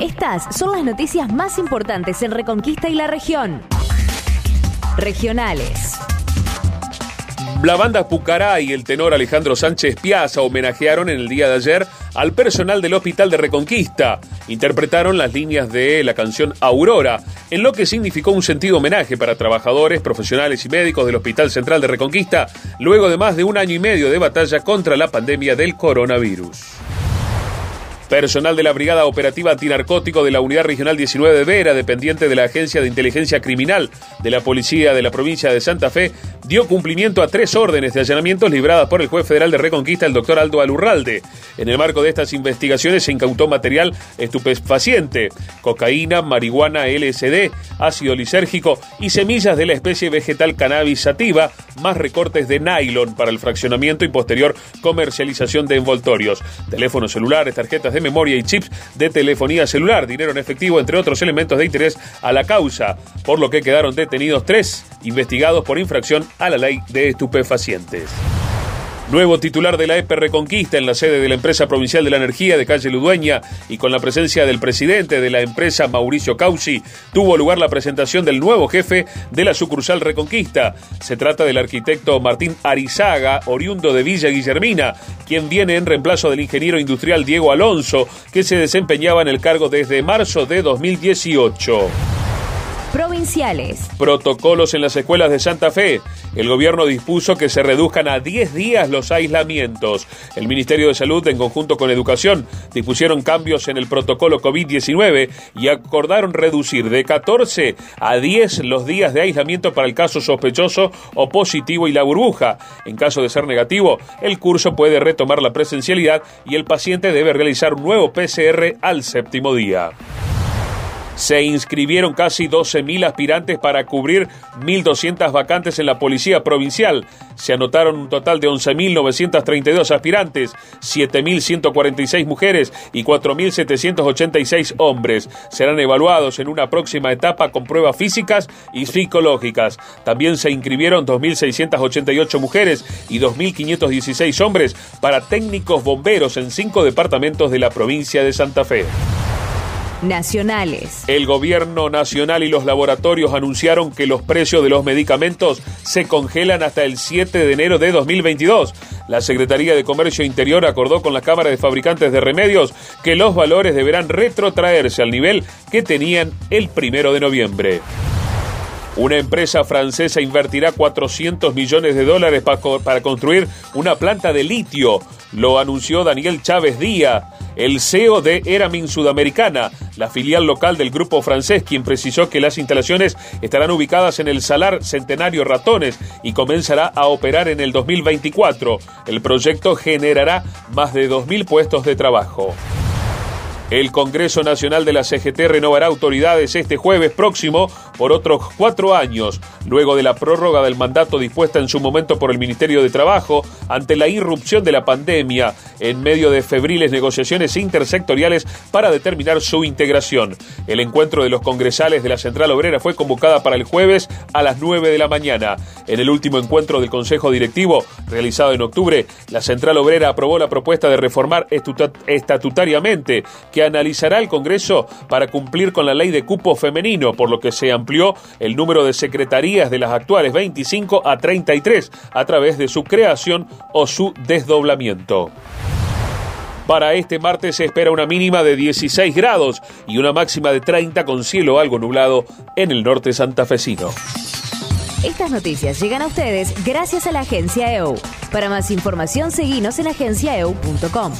Estas son las noticias más importantes en Reconquista y la región. Regionales. La banda Pucará y el tenor Alejandro Sánchez Piazza homenajearon en el día de ayer al personal del Hospital de Reconquista. Interpretaron las líneas de la canción Aurora, en lo que significó un sentido homenaje para trabajadores, profesionales y médicos del Hospital Central de Reconquista, luego de más de un año y medio de batalla contra la pandemia del coronavirus. Personal de la Brigada Operativa Antinarcótico de la Unidad Regional 19 de Vera, dependiente de la Agencia de Inteligencia Criminal de la Policía de la provincia de Santa Fe, dio cumplimiento a tres órdenes de allanamientos libradas por el juez federal de Reconquista, el doctor Aldo Alurralde. En el marco de estas investigaciones se incautó material estupefaciente, cocaína, marihuana, LSD, ácido lisérgico y semillas de la especie vegetal cannabis sativa, más recortes de nylon para el fraccionamiento y posterior comercialización de envoltorios, teléfonos celulares, tarjetas de memoria y chips de telefonía celular, dinero en efectivo, entre otros elementos de interés a la causa, por lo que quedaron detenidos tres investigados por infracción a la ley de estupefacientes. Nuevo titular de la EP Reconquista en la sede de la empresa provincial de la energía de calle Ludueña y con la presencia del presidente de la empresa Mauricio Causi, tuvo lugar la presentación del nuevo jefe de la sucursal Reconquista. Se trata del arquitecto Martín Arizaga, oriundo de Villa Guillermina, quien viene en reemplazo del ingeniero industrial Diego Alonso, que se desempeñaba en el cargo desde marzo de 2018 provinciales. Protocolos en las escuelas de Santa Fe. El gobierno dispuso que se reduzcan a 10 días los aislamientos. El Ministerio de Salud, en conjunto con Educación, dispusieron cambios en el protocolo COVID-19 y acordaron reducir de 14 a 10 los días de aislamiento para el caso sospechoso o positivo y la burbuja. En caso de ser negativo, el curso puede retomar la presencialidad y el paciente debe realizar un nuevo PCR al séptimo día. Se inscribieron casi 12.000 aspirantes para cubrir 1.200 vacantes en la Policía Provincial. Se anotaron un total de 11.932 aspirantes, 7.146 mujeres y 4.786 hombres. Serán evaluados en una próxima etapa con pruebas físicas y psicológicas. También se inscribieron 2.688 mujeres y 2.516 hombres para técnicos bomberos en cinco departamentos de la provincia de Santa Fe nacionales. El gobierno nacional y los laboratorios anunciaron que los precios de los medicamentos se congelan hasta el 7 de enero de 2022. La Secretaría de Comercio Interior acordó con la Cámara de Fabricantes de Remedios que los valores deberán retrotraerse al nivel que tenían el primero de noviembre. Una empresa francesa invertirá 400 millones de dólares para construir una planta de litio, lo anunció Daniel Chávez Díaz, el CEO de Eramin Sudamericana, la filial local del grupo francés, quien precisó que las instalaciones estarán ubicadas en el Salar Centenario Ratones y comenzará a operar en el 2024. El proyecto generará más de 2.000 puestos de trabajo. El Congreso Nacional de la CGT renovará autoridades este jueves próximo por otros cuatro años, luego de la prórroga del mandato dispuesta en su momento por el Ministerio de Trabajo ante la irrupción de la pandemia en medio de febriles negociaciones intersectoriales para determinar su integración. El encuentro de los congresales de la Central Obrera fue convocada para el jueves a las 9 de la mañana. En el último encuentro del Consejo Directivo, realizado en octubre, la Central Obrera aprobó la propuesta de reformar estatutariamente que analizará el Congreso para cumplir con la ley de cupo femenino, por lo que se amplió el número de secretarías de las actuales 25 a 33 a través de su creación o su desdoblamiento. Para este martes se espera una mínima de 16 grados y una máxima de 30 con cielo algo nublado en el norte santafesino. Estas noticias llegan a ustedes gracias a la agencia EU. Para más información, seguimos en agenciaeu.com.